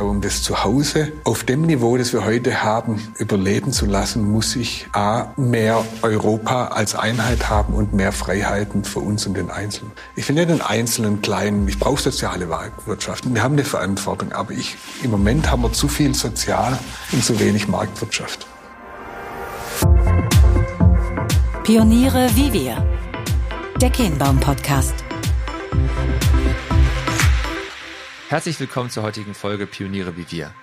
Um das Zuhause auf dem Niveau, das wir heute haben, überleben zu lassen, muss ich A, mehr Europa als Einheit haben und mehr Freiheiten für uns und den Einzelnen. Ich finde den Einzelnen kleinen, ich brauche soziale Marktwirtschaft. Wir haben eine Verantwortung, aber ich, im Moment haben wir zu viel Sozial und zu wenig Marktwirtschaft. Pioniere wie wir. Der Kehnbaum Herzlich willkommen zur heutigen Folge Pioniere wie wir.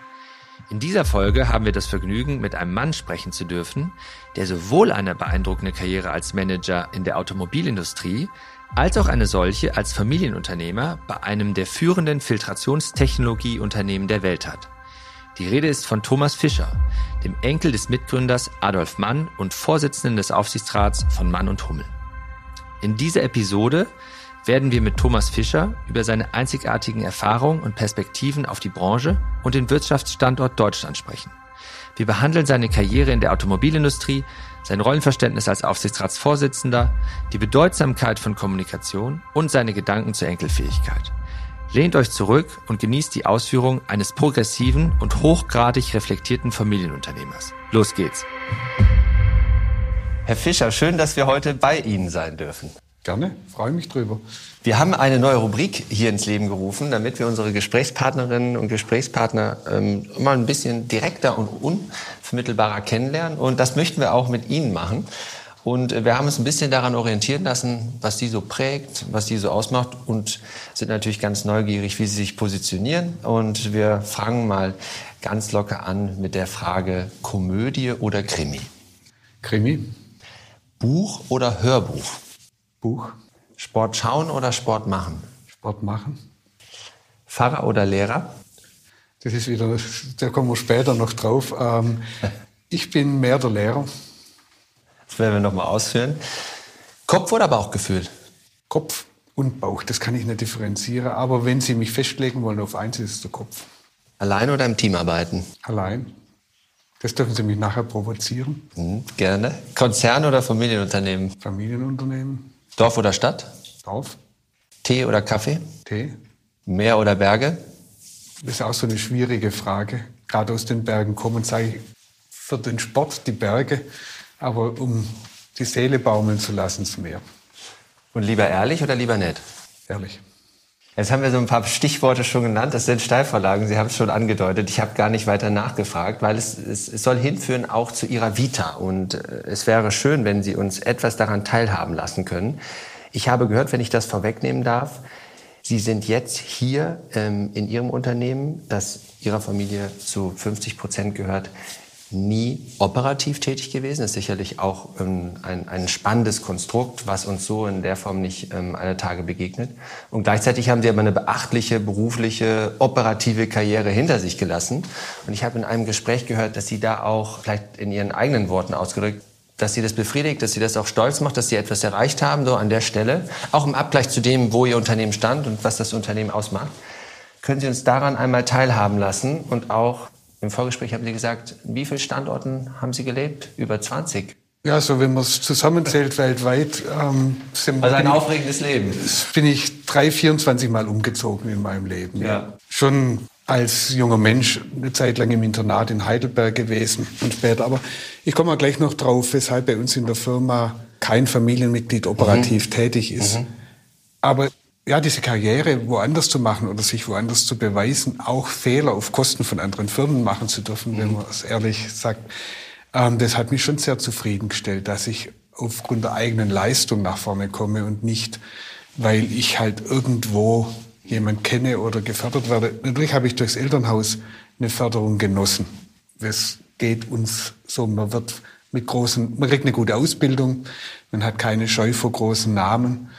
In dieser Folge haben wir das Vergnügen, mit einem Mann sprechen zu dürfen, der sowohl eine beeindruckende Karriere als Manager in der Automobilindustrie als auch eine solche als Familienunternehmer bei einem der führenden Filtrationstechnologieunternehmen der Welt hat. Die Rede ist von Thomas Fischer, dem Enkel des Mitgründers Adolf Mann und Vorsitzenden des Aufsichtsrats von Mann und Hummel. In dieser Episode werden wir mit Thomas Fischer über seine einzigartigen Erfahrungen und Perspektiven auf die Branche und den Wirtschaftsstandort Deutschland sprechen. Wir behandeln seine Karriere in der Automobilindustrie, sein Rollenverständnis als Aufsichtsratsvorsitzender, die Bedeutsamkeit von Kommunikation und seine Gedanken zur Enkelfähigkeit. Lehnt euch zurück und genießt die Ausführung eines progressiven und hochgradig reflektierten Familienunternehmers. Los geht's. Herr Fischer, schön, dass wir heute bei Ihnen sein dürfen. Gerne, freue mich drüber. Wir haben eine neue Rubrik hier ins Leben gerufen, damit wir unsere Gesprächspartnerinnen und Gesprächspartner ähm, mal ein bisschen direkter und unvermittelbarer kennenlernen. Und das möchten wir auch mit Ihnen machen. Und äh, wir haben uns ein bisschen daran orientieren lassen, was die so prägt, was die so ausmacht und sind natürlich ganz neugierig, wie sie sich positionieren. Und wir fangen mal ganz locker an mit der Frage Komödie oder Krimi? Krimi. Buch oder Hörbuch? Buch. Sport schauen oder Sport machen? Sport machen. Pfarrer oder Lehrer? Das ist wieder, da kommen wir später noch drauf. Ähm, ich bin mehr der Lehrer. Das werden wir nochmal ausführen. Kopf oder Bauchgefühl? Kopf und Bauch, das kann ich nicht differenzieren. Aber wenn Sie mich festlegen wollen auf eins, ist es der Kopf. Allein oder im Team arbeiten? Allein. Das dürfen Sie mich nachher provozieren. Mhm, gerne. Konzern oder Familienunternehmen? Familienunternehmen. Dorf oder Stadt? Dorf. Tee oder Kaffee? Tee. Meer oder Berge? Das ist auch so eine schwierige Frage. Gerade aus den Bergen kommen, sage ich, für den Sport die Berge, aber um die Seele baumeln zu lassen, das Meer. Und lieber ehrlich oder lieber nett? Ehrlich. Jetzt haben wir so ein paar Stichworte schon genannt. Das sind Steilvorlagen. Sie haben es schon angedeutet. Ich habe gar nicht weiter nachgefragt, weil es, es, es soll hinführen auch zu Ihrer Vita. Und äh, es wäre schön, wenn Sie uns etwas daran teilhaben lassen können. Ich habe gehört, wenn ich das vorwegnehmen darf, Sie sind jetzt hier ähm, in Ihrem Unternehmen, das Ihrer Familie zu 50 Prozent gehört, nie operativ tätig gewesen. Das ist sicherlich auch ähm, ein, ein spannendes Konstrukt, was uns so in der Form nicht ähm, alle Tage begegnet. Und gleichzeitig haben sie aber eine beachtliche berufliche, operative Karriere hinter sich gelassen. Und ich habe in einem Gespräch gehört, dass sie da auch, vielleicht in ihren eigenen Worten ausgedrückt, dass sie das befriedigt, dass sie das auch stolz macht, dass sie etwas erreicht haben, so an der Stelle. Auch im Abgleich zu dem, wo ihr Unternehmen stand und was das Unternehmen ausmacht. Können Sie uns daran einmal teilhaben lassen und auch im Vorgespräch haben Sie gesagt, wie viele Standorten haben Sie gelebt? Über 20. Ja, so wenn man es zusammenzählt weltweit, ähm, sind also ein aufregendes Leben. Bin ich drei, 24 Mal umgezogen in meinem Leben. Ja. Schon als junger Mensch eine Zeit lang im Internat in Heidelberg gewesen und später. Aber ich komme mal gleich noch drauf, weshalb bei uns in der Firma kein Familienmitglied operativ mhm. tätig ist. Mhm. Aber ja, diese Karriere woanders zu machen oder sich woanders zu beweisen, auch Fehler auf Kosten von anderen Firmen machen zu dürfen, mhm. wenn man es ehrlich sagt, ähm, das hat mich schon sehr zufriedengestellt, dass ich aufgrund der eigenen Leistung nach vorne komme und nicht, weil ich halt irgendwo jemand kenne oder gefördert werde. Natürlich habe ich durchs Elternhaus eine Förderung genossen. Das geht uns so, man wird mit großen, man kriegt eine gute Ausbildung, man hat keine Scheu vor großen Namen.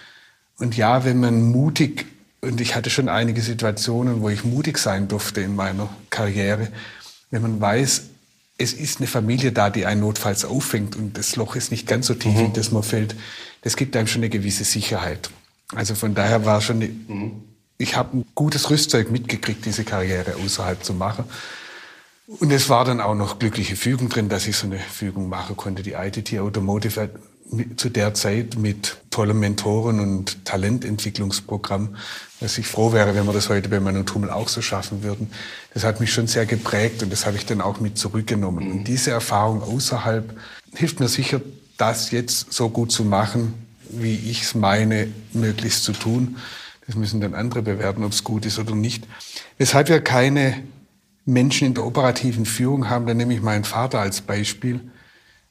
Und ja, wenn man mutig, und ich hatte schon einige Situationen, wo ich mutig sein durfte in meiner Karriere, wenn man weiß, es ist eine Familie da, die einen notfalls auffängt und das Loch ist nicht ganz so tief, mhm. in das man fällt, das gibt einem schon eine gewisse Sicherheit. Also von daher war schon, eine, mhm. ich habe ein gutes Rüstzeug mitgekriegt, diese Karriere außerhalb zu machen. Und es war dann auch noch glückliche Fügung drin, dass ich so eine Fügung machen konnte. Die ITT Automotive zu der Zeit mit tollem Mentoren- und Talententwicklungsprogramm, dass ich froh wäre, wenn wir das heute bei Manu Tummel auch so schaffen würden. Das hat mich schon sehr geprägt und das habe ich dann auch mit zurückgenommen. Mhm. Und diese Erfahrung außerhalb hilft mir sicher, das jetzt so gut zu machen, wie ich es meine, möglichst zu tun. Das müssen dann andere bewerten, ob es gut ist oder nicht. Weshalb wir keine Menschen in der operativen Führung haben, dann nehme ich meinen Vater als Beispiel.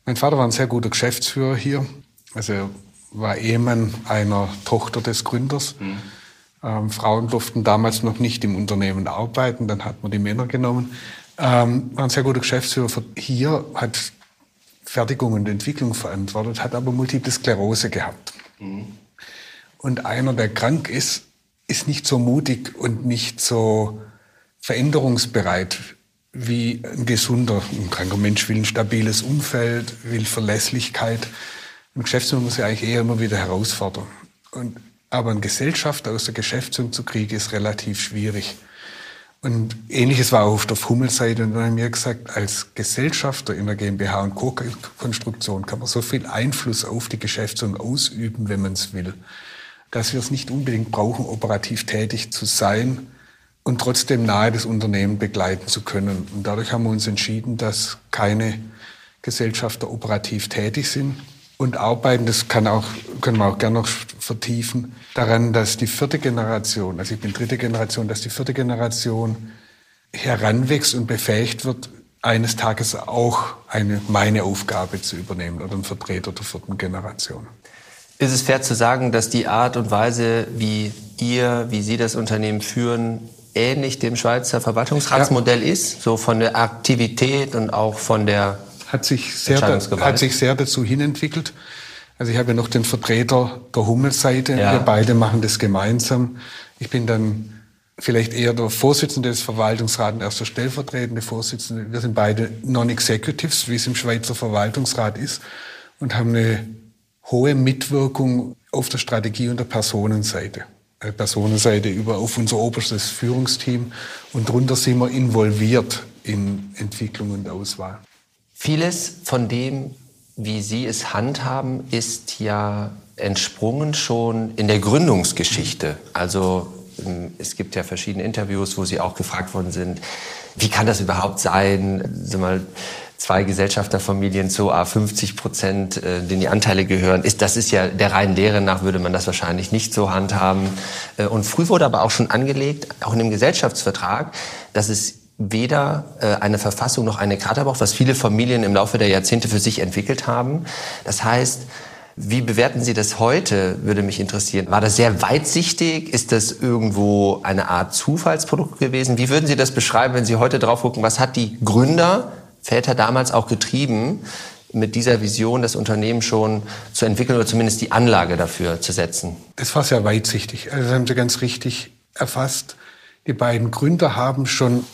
Mein Vater war ein sehr guter Geschäftsführer hier. Also er war Ehemann einer Tochter des Gründers. Mhm. Ähm, Frauen durften damals noch nicht im Unternehmen arbeiten, dann hat man die Männer genommen. Ähm, war ein sehr guter Geschäftsführer hier, hat Fertigung und Entwicklung verantwortet, hat aber Multiple Sklerose gehabt. Mhm. Und einer, der krank ist, ist nicht so mutig und nicht so veränderungsbereit wie ein gesunder, ein kranker Mensch will ein stabiles Umfeld, will Verlässlichkeit. Ein Geschäftsführer muss ja eigentlich eher immer wieder herausfordern. Und, aber ein Gesellschafter aus der Geschäftsführung zu kriegen, ist relativ schwierig. Und ähnliches war auch auf der Fummelseite. Und dann haben wir gesagt, als Gesellschafter in der GmbH und Co-Konstruktion kann man so viel Einfluss auf die Geschäftsführung ausüben, wenn man es will, dass wir es nicht unbedingt brauchen, operativ tätig zu sein, und trotzdem nahe das Unternehmen begleiten zu können. Und dadurch haben wir uns entschieden, dass keine Gesellschafter operativ tätig sind und arbeiten, das kann auch, können wir auch gerne noch vertiefen, daran, dass die vierte Generation, also ich bin dritte Generation, dass die vierte Generation heranwächst und befähigt wird, eines Tages auch eine, meine Aufgabe zu übernehmen oder ein Vertreter der vierten Generation. Ist es fair zu sagen, dass die Art und Weise, wie ihr, wie Sie das Unternehmen führen, ähnlich dem Schweizer Verwaltungsratsmodell ja. ist, so von der Aktivität und auch von der hat sich sehr, hat sich sehr dazu hinentwickelt. Also ich habe ja noch den Vertreter der Hummelseite. Ja. Wir beide machen das gemeinsam. Ich bin dann vielleicht eher der Vorsitzende des Verwaltungsrats und erst der stellvertretende Vorsitzende. Wir sind beide Non-Executives, wie es im Schweizer Verwaltungsrat ist, und haben eine hohe Mitwirkung auf der Strategie und der Personenseite. Äh, Personenseite über auf unser oberstes Führungsteam und darunter sind wir involviert in Entwicklung und Auswahl. Vieles von dem, wie Sie es handhaben, ist ja entsprungen schon in der Gründungsgeschichte. Also ähm, es gibt ja verschiedene Interviews, wo Sie auch gefragt worden sind, wie kann das überhaupt sein? Sag mal, zwei Gesellschafterfamilien zu A 50 Prozent, äh, denen die Anteile gehören, ist, das ist ja der reinen Lehre nach würde man das wahrscheinlich nicht so handhaben. Äh, und früh wurde aber auch schon angelegt, auch in dem Gesellschaftsvertrag, dass es weder äh, eine Verfassung noch eine Charta braucht, was viele Familien im Laufe der Jahrzehnte für sich entwickelt haben. Das heißt, wie bewerten Sie das heute, würde mich interessieren. War das sehr weitsichtig? Ist das irgendwo eine Art Zufallsprodukt gewesen? Wie würden Sie das beschreiben, wenn Sie heute drauf gucken? Was hat die Gründer Väter damals auch getrieben, mit dieser Vision das Unternehmen schon zu entwickeln oder zumindest die Anlage dafür zu setzen? Das war sehr weitsichtig. Also das haben Sie ganz richtig erfasst. Die beiden Gründer haben schon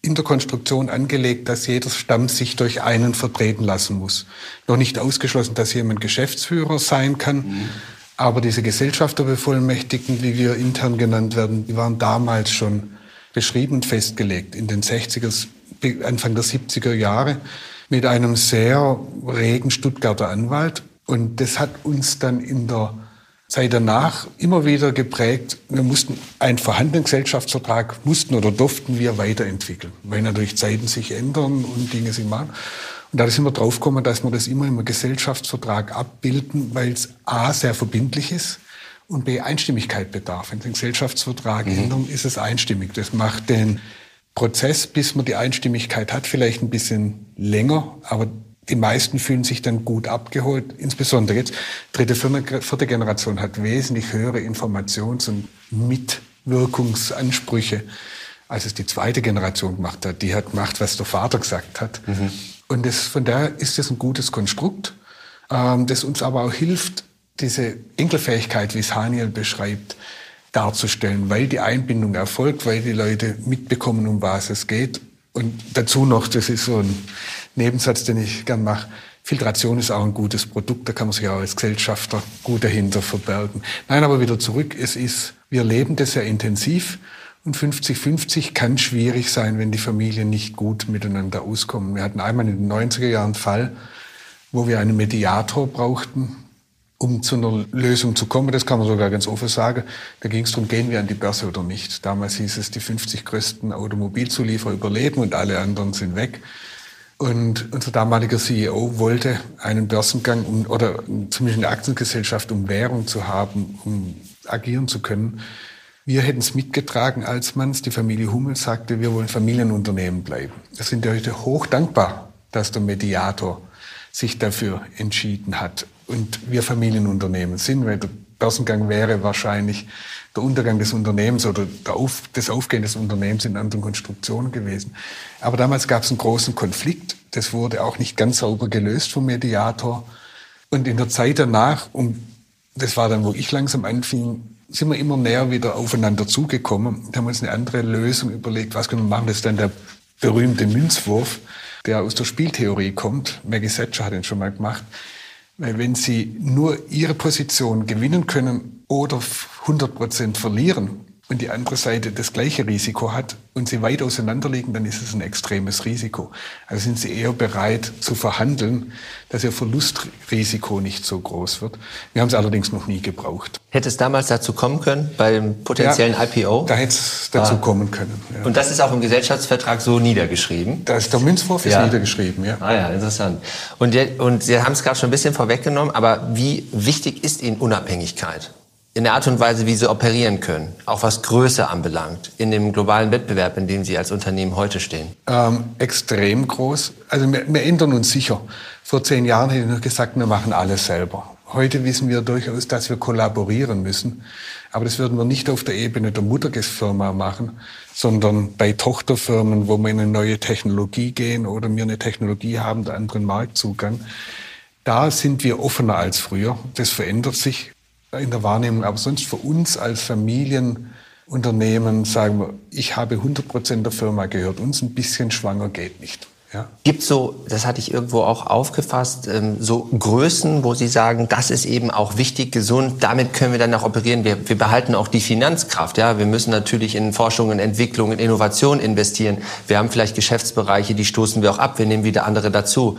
in der Konstruktion angelegt, dass jeder Stamm sich durch einen vertreten lassen muss. Noch nicht ausgeschlossen, dass jemand Geschäftsführer sein kann. Mhm. Aber diese Gesellschafterbevollmächtigten, wie wir intern genannt werden, die waren damals schon beschrieben und festgelegt. In den 60er, Anfang der 70er Jahre mit einem sehr regen Stuttgarter Anwalt. Und das hat uns dann in der Zeit danach immer wieder geprägt. Wir mussten einen vorhandenen Gesellschaftsvertrag, mussten oder durften wir weiterentwickeln, weil natürlich Zeiten sich ändern und Dinge sich machen. Und da sind wir draufgekommen, dass wir das immer im Gesellschaftsvertrag abbilden, weil es A, sehr verbindlich ist und B, Einstimmigkeit bedarf. Wenn Sie den Gesellschaftsvertrag mhm. ändern, ist es einstimmig. Das macht den Prozess, bis man die Einstimmigkeit hat, vielleicht ein bisschen länger, aber die meisten fühlen sich dann gut abgeholt. Insbesondere jetzt, dritte, vierte Generation hat wesentlich höhere Informations- und Mitwirkungsansprüche, als es die zweite Generation gemacht hat. Die hat gemacht, was der Vater gesagt hat. Mhm. Und das, von daher ist das ein gutes Konstrukt, ähm, das uns aber auch hilft, diese Enkelfähigkeit, wie es Haniel beschreibt, darzustellen, weil die Einbindung erfolgt, weil die Leute mitbekommen, um was es geht. Und dazu noch, das ist so ein Nebensatz, den ich gern mache, Filtration ist auch ein gutes Produkt, da kann man sich auch als Gesellschafter gut dahinter verbergen. Nein, aber wieder zurück, es ist, wir leben das sehr intensiv und 50-50 kann schwierig sein, wenn die Familien nicht gut miteinander auskommen. Wir hatten einmal in den 90er Jahren einen Fall, wo wir einen Mediator brauchten, um zu einer Lösung zu kommen, das kann man sogar ganz offen sagen, da ging es darum, gehen wir an die Börse oder nicht. Damals hieß es, die 50 größten Automobilzulieferer überleben und alle anderen sind weg. Und unser damaliger CEO wollte einen Börsengang um, oder zumindest eine Aktiengesellschaft, um Währung zu haben, um agieren zu können. Wir hätten es mitgetragen, als man es, die Familie Hummel sagte, wir wollen Familienunternehmen bleiben. Wir sind heute hoch dankbar, dass der Mediator sich dafür entschieden hat und wir Familienunternehmen sind, weil der Börsengang wäre wahrscheinlich der Untergang des Unternehmens oder Auf, das Aufgehen des Unternehmens in anderen Konstruktionen gewesen. Aber damals gab es einen großen Konflikt. Das wurde auch nicht ganz sauber gelöst vom Mediator. Und in der Zeit danach, um, das war dann, wo ich langsam anfing, sind wir immer näher wieder aufeinander zugekommen und haben uns eine andere Lösung überlegt. Was können wir machen? Das ist dann der berühmte Münzwurf, der aus der Spieltheorie kommt. Maggie Thatcher hat ihn schon mal gemacht. Weil wenn Sie nur Ihre Position gewinnen können oder 100 Prozent verlieren, und die andere Seite das gleiche Risiko hat und sie weit auseinander liegen, dann ist es ein extremes Risiko. Also sind sie eher bereit zu verhandeln, dass ihr Verlustrisiko nicht so groß wird. Wir haben es allerdings noch nie gebraucht. Hätte es damals dazu kommen können, beim potenziellen ja, IPO? Da hätte es dazu ah. kommen können. Ja. Und das ist auch im Gesellschaftsvertrag so niedergeschrieben? Das, der Münzwurf ist ja. niedergeschrieben, ja. Ah ja, interessant. Und, und Sie haben es gerade schon ein bisschen vorweggenommen, aber wie wichtig ist Ihnen Unabhängigkeit? In der Art und Weise, wie sie operieren können, auch was Größe anbelangt, in dem globalen Wettbewerb, in dem Sie als Unternehmen heute stehen? Ähm, extrem groß. Also wir, wir ändern uns sicher. Vor zehn Jahren hätte ich noch gesagt, wir machen alles selber. Heute wissen wir durchaus, dass wir kollaborieren müssen. Aber das würden wir nicht auf der Ebene der Muttergesfirma machen, sondern bei Tochterfirmen, wo wir in eine neue Technologie gehen oder wir eine Technologie haben, der anderen Marktzugang. Da sind wir offener als früher. Das verändert sich in der Wahrnehmung. Aber sonst für uns als Familienunternehmen sagen wir, ich habe 100 Prozent der Firma gehört. Uns ein bisschen schwanger geht nicht. Ja. Gibt so, das hatte ich irgendwo auch aufgefasst, ähm, so Größen, wo Sie sagen, das ist eben auch wichtig, gesund, damit können wir dann auch operieren. Wir, wir behalten auch die Finanzkraft. Ja, wir müssen natürlich in Forschung und Entwicklung, in Innovation investieren. Wir haben vielleicht Geschäftsbereiche, die stoßen wir auch ab. Wir nehmen wieder andere dazu.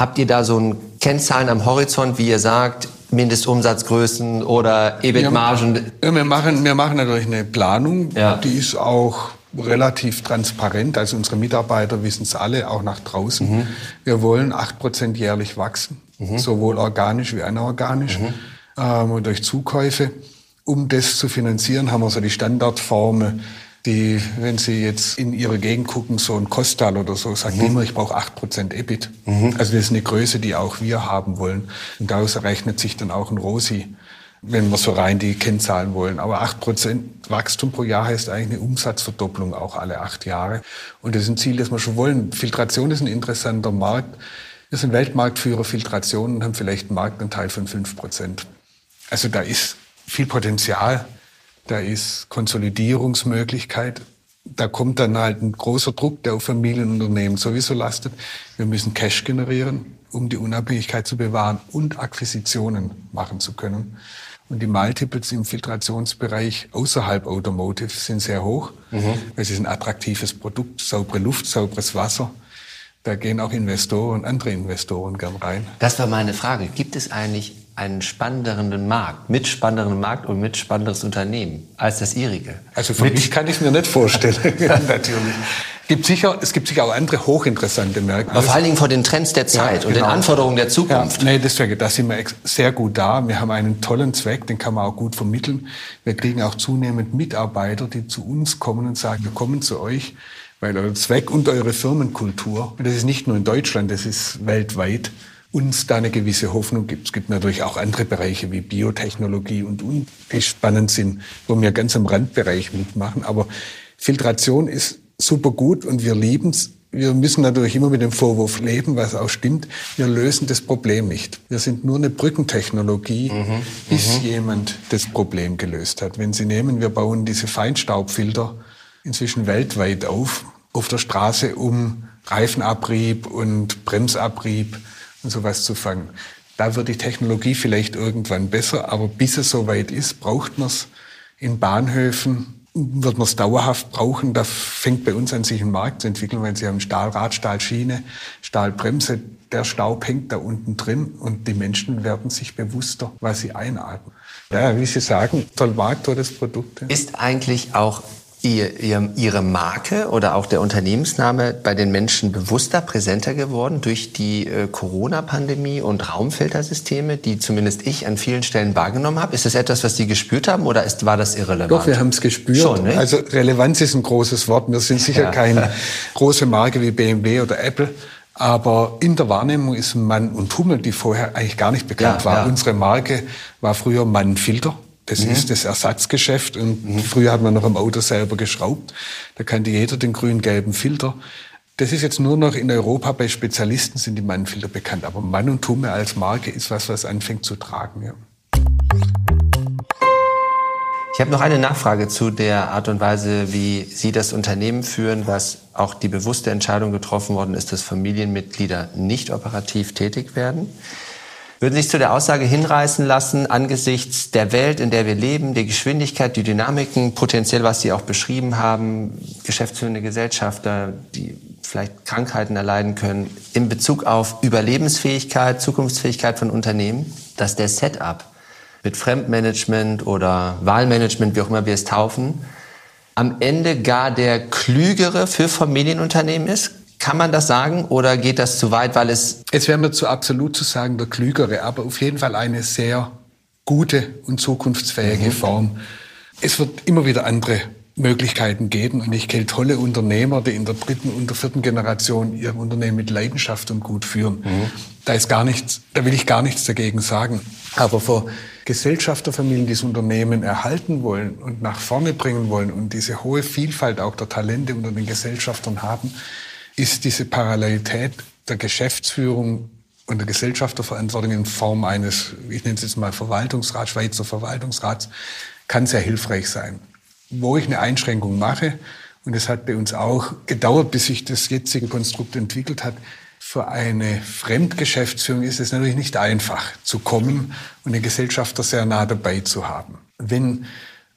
Habt ihr da so ein Kennzahlen am Horizont, wie ihr sagt, Mindestumsatzgrößen oder EBIT-Margen? Ja, wir, machen, wir machen natürlich eine Planung, ja. die ist auch relativ transparent. Also unsere Mitarbeiter wissen es alle, auch nach draußen. Mhm. Wir wollen acht Prozent jährlich wachsen, mhm. sowohl organisch wie anorganisch mhm. ähm, durch Zukäufe. Um das zu finanzieren, haben wir so die Standardformel die, wenn Sie jetzt in Ihre Gegend gucken, so ein Kostal oder so, sagt mhm. immer, ich brauche 8% EBIT. Mhm. Also das ist eine Größe, die auch wir haben wollen. Und daraus errechnet sich dann auch ein Rosi, wenn wir so rein die Kennzahlen wollen. Aber 8% Wachstum pro Jahr heißt eigentlich eine Umsatzverdopplung auch alle acht Jahre. Und das ist ein Ziel, das wir schon wollen. Filtration ist ein interessanter Markt. Wir sind Weltmarktführer Filtration und haben vielleicht einen Marktanteil von 5%. Also da ist viel Potenzial da ist Konsolidierungsmöglichkeit. Da kommt dann halt ein großer Druck, der auf Familienunternehmen sowieso lastet. Wir müssen Cash generieren, um die Unabhängigkeit zu bewahren und Akquisitionen machen zu können. Und die Multiples im Filtrationsbereich außerhalb Automotive sind sehr hoch. Mhm. Es ist ein attraktives Produkt, saubere Luft, sauberes Wasser. Da gehen auch Investoren, andere Investoren gern rein. Das war meine Frage. Gibt es eigentlich einen spannenderen Markt, mit spannenderen Markt und mit spannenderes Unternehmen als das Ihrige. Also für mit mich kann ich es mir nicht vorstellen, natürlich. Gibt sicher, es gibt sicher auch andere hochinteressante Märkte. Aber vor allen Dingen vor den Trends der Zeit ja, und den genau. Anforderungen der Zukunft. Ja, nee, deswegen, da sind wir sehr gut da. Wir haben einen tollen Zweck, den kann man auch gut vermitteln. Wir kriegen auch zunehmend Mitarbeiter, die zu uns kommen und sagen, wir kommen zu euch, weil euer Zweck und eure Firmenkultur, und das ist nicht nur in Deutschland, das ist weltweit, uns da eine gewisse Hoffnung gibt. Es gibt natürlich auch andere Bereiche wie Biotechnologie und, und die spannend sind, wo wir ganz am Randbereich mitmachen. Aber Filtration ist super gut und wir lieben es. Wir müssen natürlich immer mit dem Vorwurf leben, was auch stimmt. Wir lösen das Problem nicht. Wir sind nur eine Brückentechnologie, mhm, bis mhm. jemand das Problem gelöst hat. Wenn Sie nehmen, wir bauen diese Feinstaubfilter inzwischen weltweit auf, auf der Straße, um Reifenabrieb und Bremsabrieb sowas zu fangen. Da wird die Technologie vielleicht irgendwann besser, aber bis es soweit ist, braucht man es in Bahnhöfen, wird man es dauerhaft brauchen. Da fängt bei uns an, sich ein Markt zu entwickeln, weil sie haben Stahlrad, Stahlschiene, Stahlbremse. Der Staub hängt da unten drin und die Menschen werden sich bewusster, was sie einatmen. Ja, wie Sie sagen, toll Markt, tolles Produkt. Ist eigentlich auch ihr, ihr, Ihre Marke oder auch der Unternehmensname bei den Menschen bewusster, präsenter geworden durch die äh, Corona-Pandemie und Raumfiltersysteme, die zumindest ich an vielen Stellen wahrgenommen habe? Ist das etwas, was Sie gespürt haben oder ist, war das irrelevant? Doch, wir haben es gespürt. Schon, ne? Also Relevanz ist ein großes Wort. Wir sind sicher ja. keine große Marke wie BMW oder Apple. Aber in der Wahrnehmung ist Mann und Hummel, die vorher eigentlich gar nicht bekannt ja, war. Ja. Unsere Marke war früher Mann Filter. Das mhm. ist das Ersatzgeschäft. Und mhm. früher hat man noch am Auto selber geschraubt. Da kannte jeder den grün-gelben Filter. Das ist jetzt nur noch in Europa bei Spezialisten sind die Mannfilter bekannt. Aber Mann und Tumme als Marke ist was, was anfängt zu tragen. Ja. Ich habe noch eine Nachfrage zu der Art und Weise, wie Sie das Unternehmen führen, was auch die bewusste Entscheidung getroffen worden ist, dass Familienmitglieder nicht operativ tätig werden. Würden sich zu der Aussage hinreißen lassen, angesichts der Welt, in der wir leben, der Geschwindigkeit, die Dynamiken, potenziell, was Sie auch beschrieben haben, geschäftsführende Gesellschafter, die vielleicht Krankheiten erleiden können, in Bezug auf Überlebensfähigkeit, Zukunftsfähigkeit von Unternehmen, dass der Setup mit Fremdmanagement oder Wahlmanagement, wie auch immer wir es taufen, am Ende gar der klügere für Familienunternehmen ist? Kann man das sagen oder geht das zu weit, weil es... Es wäre mir zu absolut zu sagen, der Klügere, aber auf jeden Fall eine sehr gute und zukunftsfähige mhm. Form. Es wird immer wieder andere Möglichkeiten geben und ich kenne tolle Unternehmer, die in der dritten und der vierten Generation ihr Unternehmen mit Leidenschaft und gut führen. Mhm. Da ist gar nichts, da will ich gar nichts dagegen sagen. Aber für Gesellschafterfamilien, die das Unternehmen erhalten wollen und nach vorne bringen wollen und diese hohe Vielfalt auch der Talente unter den Gesellschaftern haben, ist diese Parallelität der Geschäftsführung und der Gesellschafterverantwortung in Form eines, ich nenne es jetzt mal Verwaltungsrats, Schweizer Verwaltungsrats, kann sehr hilfreich sein. Wo ich eine Einschränkung mache, und es hat bei uns auch gedauert, bis sich das jetzige Konstrukt entwickelt hat, für eine Fremdgeschäftsführung ist es natürlich nicht einfach zu kommen und den Gesellschafter sehr nah dabei zu haben. Wenn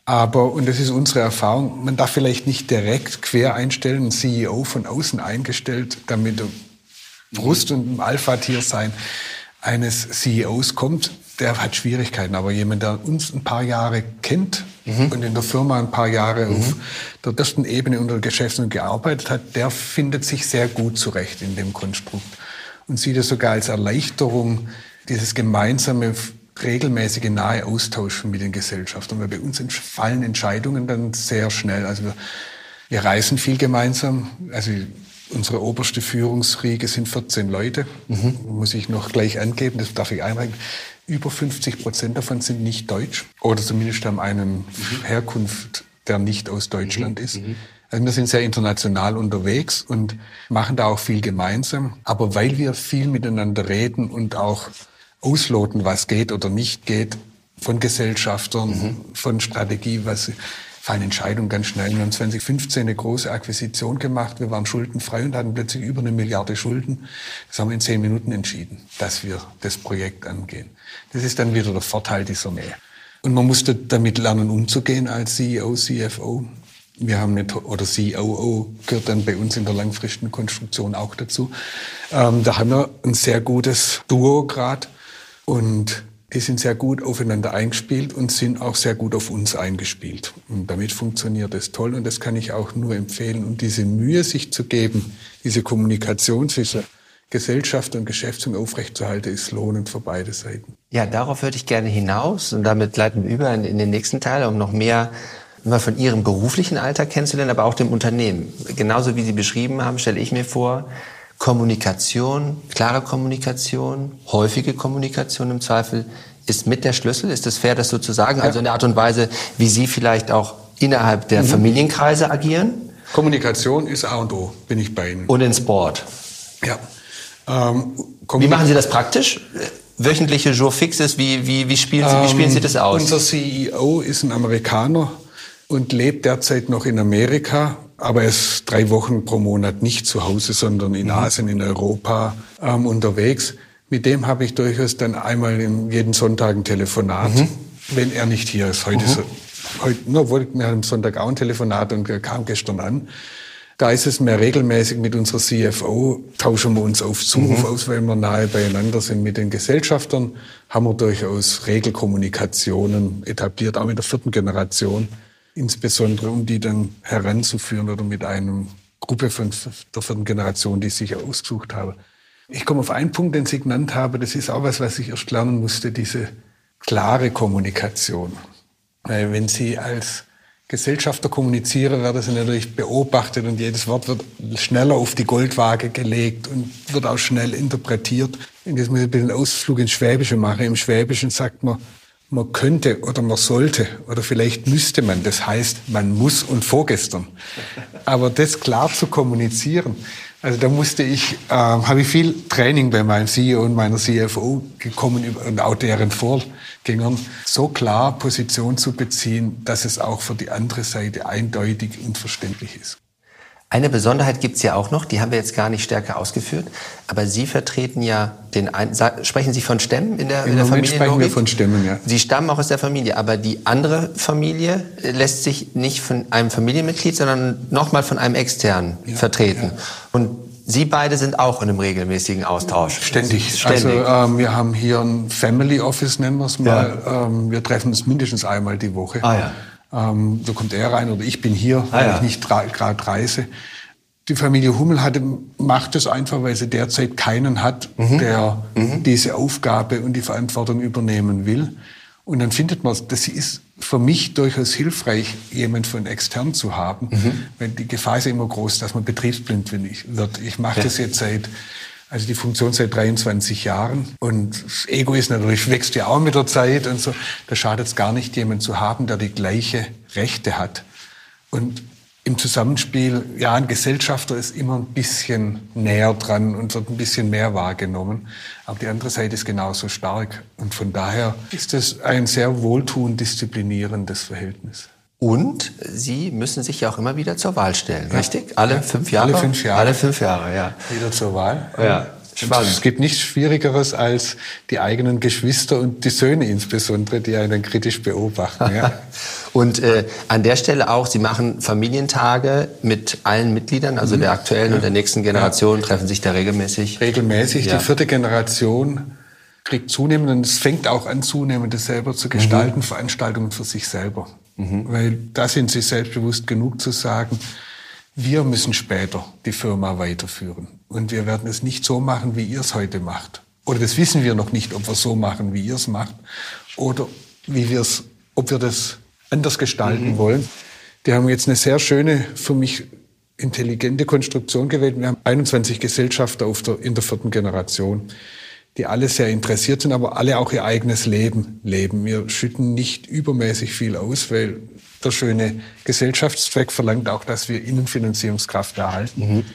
aber, und das ist unsere Erfahrung, man darf vielleicht nicht direkt quer einstellen, ein CEO von außen eingestellt, damit Brust und ein Alpha-Tier sein eines CEOs kommt, der hat Schwierigkeiten. Aber jemand, der uns ein paar Jahre kennt mhm. und in der Firma ein paar Jahre mhm. auf der ersten Ebene unter Geschäftsführung gearbeitet hat, der findet sich sehr gut zurecht in dem Konstrukt und sieht es sogar als Erleichterung, dieses gemeinsame regelmäßige nahe Austausch mit den Gesellschaftern. Weil bei uns fallen Entscheidungen dann sehr schnell. Also wir, wir reisen viel gemeinsam. Also unsere oberste Führungsriege sind 14 Leute. Mhm. Muss ich noch gleich angeben, das darf ich einreichen. Über 50 Prozent davon sind nicht deutsch oder zumindest haben einen mhm. Herkunft, der nicht aus Deutschland mhm. ist. Mhm. Also wir sind sehr international unterwegs und machen da auch viel gemeinsam. Aber weil wir viel miteinander reden und auch ausloten, was geht oder nicht geht, von Gesellschaftern, mhm. von Strategie, was fallen Entscheidungen ganz schnell. Wir haben 2015 eine große Akquisition gemacht. Wir waren schuldenfrei und hatten plötzlich über eine Milliarde Schulden. Das haben wir in zehn Minuten entschieden, dass wir das Projekt angehen. Das ist dann wieder der Vorteil dieser Nähe. Und man musste damit lernen, umzugehen als CEO, CFO. Wir haben eine, oder COO gehört dann bei uns in der langfristigen Konstruktion auch dazu. Ähm, da haben wir ein sehr gutes Duo gerade und die sind sehr gut aufeinander eingespielt und sind auch sehr gut auf uns eingespielt. Und damit funktioniert es toll und das kann ich auch nur empfehlen. Und diese Mühe, sich zu geben, diese Kommunikation zwischen Gesellschaft und Geschäftsführung aufrechtzuerhalten, ist lohnend für beide Seiten. Ja, darauf würde ich gerne hinaus und damit leiten wir über in, den nächsten Teil, um noch mehr mal von Ihrem beruflichen Alltag kennenzulernen, aber auch dem Unternehmen. Genauso wie Sie beschrieben haben, stelle ich mir vor, Kommunikation, klare Kommunikation, häufige Kommunikation im Zweifel ist mit der Schlüssel. Ist es fair, das so zu sagen? Ja. Also in der Art und Weise, wie Sie vielleicht auch innerhalb der mhm. Familienkreise agieren? Kommunikation ist A und O, bin ich bei Ihnen. Und in Sport. Ja. Ähm, wie machen Sie das praktisch? Wöchentliche Jour fixes, wie, wie, wie, spielen Sie, wie spielen Sie das aus? Unser CEO ist ein Amerikaner und lebt derzeit noch in Amerika aber er ist drei Wochen pro Monat nicht zu Hause, sondern in mhm. Asien, in Europa ähm, unterwegs. Mit dem habe ich durchaus dann einmal in jeden Sonntag ein Telefonat, mhm. wenn er nicht hier ist. Heute mhm. ist er heute, nur wir haben am Sonntag auch ein Telefonat und er kam gestern an. Da ist es mehr regelmäßig mit unserer CFO, tauschen wir uns auf Zuruf mhm. aus, weil wir nahe beieinander sind mit den Gesellschaftern, haben wir durchaus Regelkommunikationen etabliert, auch mit der vierten Generation, insbesondere um die dann heranzuführen oder mit einer Gruppe von der vierten Generation, die ich sich ausgesucht habe. Ich komme auf einen Punkt, den Sie genannt haben, das ist auch was, was ich erst lernen musste, diese klare Kommunikation. Weil wenn Sie als Gesellschafter kommunizieren, werden sie natürlich beobachtet und jedes Wort wird schneller auf die Goldwaage gelegt und wird auch schnell interpretiert. Und jetzt muss ich ein bisschen Ausflug ins Schwäbische machen. Im Schwäbischen sagt man, man könnte oder man sollte oder vielleicht müsste man. Das heißt, man muss und vorgestern. Aber das klar zu kommunizieren, also da musste ich, äh, habe ich viel Training bei meinem CEO und meiner CFO gekommen und auch deren Vorgängern, so klar Position zu beziehen, dass es auch für die andere Seite eindeutig und verständlich ist. Eine Besonderheit gibt es ja auch noch, die haben wir jetzt gar nicht stärker ausgeführt, aber Sie vertreten ja den, ein sprechen Sie von Stämmen in der, Im in der Moment sprechen wir von Stämmen, ja. Sie stammen auch aus der Familie, aber die andere Familie lässt sich nicht von einem Familienmitglied, sondern nochmal von einem externen ja, vertreten. Ja. Und Sie beide sind auch in einem regelmäßigen Austausch. Ständig. Ständig. Also ähm, wir haben hier ein Family Office, nennen wir es mal. Ja. Ähm, wir treffen uns mindestens einmal die Woche. Ah, ja. Ähm, so kommt er rein oder ich bin hier, ah, weil ja. ich nicht gerade reise. Die Familie Hummel hatte, macht es einfach, weil sie derzeit keinen hat, mhm. der mhm. diese Aufgabe und die Verantwortung übernehmen will. Und dann findet man, das ist für mich durchaus hilfreich, jemand von extern zu haben, mhm. weil die Gefahr ist immer groß, dass man betriebsblind wird. Ich mache ja. das jetzt seit also die Funktion seit 23 Jahren. Und das Ego ist natürlich, wächst ja auch mit der Zeit und so. Da schadet es gar nicht, jemanden zu haben, der die gleiche Rechte hat. Und im Zusammenspiel, ja, ein Gesellschafter ist immer ein bisschen näher dran und wird ein bisschen mehr wahrgenommen. Aber die andere Seite ist genauso stark. Und von daher ist es ein sehr wohltuend disziplinierendes Verhältnis. Und Sie müssen sich ja auch immer wieder zur Wahl stellen, ja. richtig? Alle fünf Jahre? Alle fünf Jahre. Alle fünf Jahre, ja. Wieder zur Wahl. Ja. Spannend. Es gibt nichts Schwierigeres als die eigenen Geschwister und die Söhne insbesondere, die einen kritisch beobachten. Ja. und äh, an der Stelle auch, Sie machen Familientage mit allen Mitgliedern, also mhm. der aktuellen ja. und der nächsten Generation, ja. treffen sich da regelmäßig? Regelmäßig. Die vierte Generation kriegt zunehmend, und es fängt auch an, zunehmend das selber zu gestalten, mhm. Veranstaltungen für sich selber. Mhm. Weil da sind sie selbstbewusst genug zu sagen, wir müssen später die Firma weiterführen. Und wir werden es nicht so machen, wie ihr es heute macht. Oder das wissen wir noch nicht, ob wir es so machen, wie ihr es macht. Oder wie wir es, ob wir das anders gestalten mhm. wollen. Die haben jetzt eine sehr schöne, für mich intelligente Konstruktion gewählt. Wir haben 21 Gesellschafter auf der, in der vierten Generation die alle sehr interessiert sind, aber alle auch ihr eigenes Leben leben. Wir schütten nicht übermäßig viel aus, weil der schöne Gesellschaftszweck verlangt auch, dass wir Innenfinanzierungskraft erhalten. Mhm.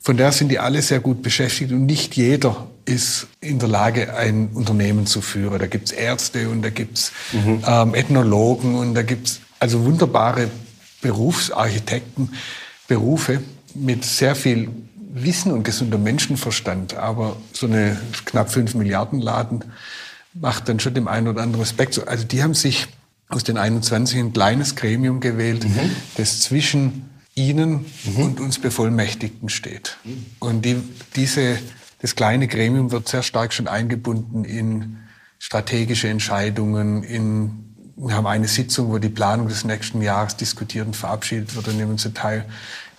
Von daher sind die alle sehr gut beschäftigt und nicht jeder ist in der Lage, ein Unternehmen zu führen. Da gibt's Ärzte und da gibt's mhm. ähm, Ethnologen und da gibt's also wunderbare Berufsarchitekten, Berufe mit sehr viel Wissen und gesunder Menschenverstand, aber so eine knapp fünf Milliarden Laden macht dann schon dem einen oder anderen Respekt. So. Also die haben sich aus den 21 ein kleines Gremium gewählt, mhm. das zwischen ihnen mhm. und uns Bevollmächtigten steht. Und die, diese, das kleine Gremium wird sehr stark schon eingebunden in strategische Entscheidungen, in wir haben eine Sitzung, wo die Planung des nächsten Jahres diskutiert und verabschiedet wird und nehmen sie teil.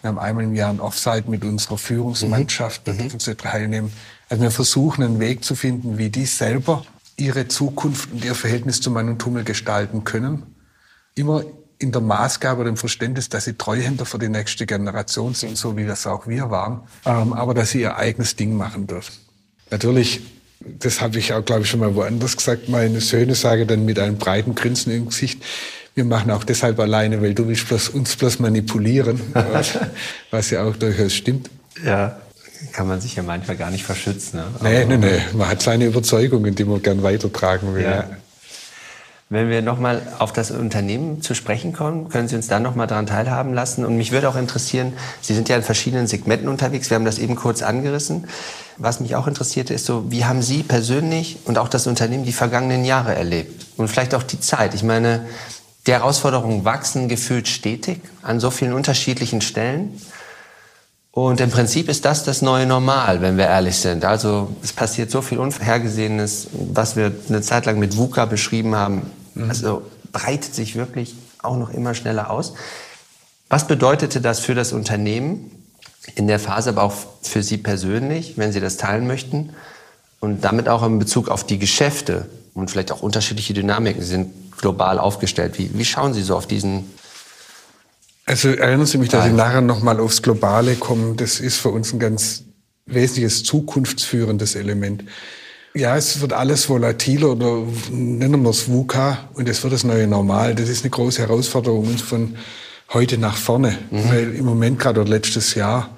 Wir haben einmal im Jahr ein Offside mit unserer Führungsmannschaft, da mhm. dürfen sie teilnehmen. Also wir versuchen einen Weg zu finden, wie die selber ihre Zukunft und ihr Verhältnis zu Mann und Tummel gestalten können. Immer in der Maßgabe oder im Verständnis, dass sie Treuhänder für die nächste Generation sind, so wie das auch wir waren, ähm, aber dass sie ihr eigenes Ding machen dürfen. Natürlich, das habe ich auch, glaube ich, schon mal woanders gesagt, meine Söhne sagen dann mit einem breiten Grinsen im Gesicht, wir machen auch deshalb alleine, weil du willst bloß, uns bloß manipulieren, was ja auch durchaus stimmt. Ja, kann man sich ja manchmal gar nicht verschützen. Ne? Nee, nee, nee. Man hat seine Überzeugungen, die man gern weitertragen will. Ja. Wenn wir nochmal auf das Unternehmen zu sprechen kommen, können Sie uns da nochmal daran teilhaben lassen? Und mich würde auch interessieren, Sie sind ja in verschiedenen Segmenten unterwegs. Wir haben das eben kurz angerissen. Was mich auch interessierte, ist so, wie haben Sie persönlich und auch das Unternehmen die vergangenen Jahre erlebt? Und vielleicht auch die Zeit. Ich meine, Die Herausforderungen wachsen gefühlt stetig an so vielen unterschiedlichen Stellen. Und im Prinzip ist das das neue Normal, wenn wir ehrlich sind. Also es passiert so viel Unvorhergesehenes, was wir eine Zeit lang mit VUCA beschrieben haben. Mhm. Also breitet sich wirklich auch noch immer schneller aus. Was bedeutete das für das Unternehmen in der Phase, aber auch für Sie persönlich, wenn Sie das teilen möchten? Und damit auch in Bezug auf die Geschäfte und vielleicht auch unterschiedliche Dynamiken. Sind global aufgestellt. Wie, wie schauen Sie so auf diesen also erinnern Sie mich, dass ich nachher nochmal aufs Globale komme. Das ist für uns ein ganz wesentliches zukunftsführendes Element. Ja, es wird alles volatiler oder nennen wir es VUCA und es wird das neue Normal. Das ist eine große Herausforderung uns von heute nach vorne, mhm. weil im Moment gerade oder letztes Jahr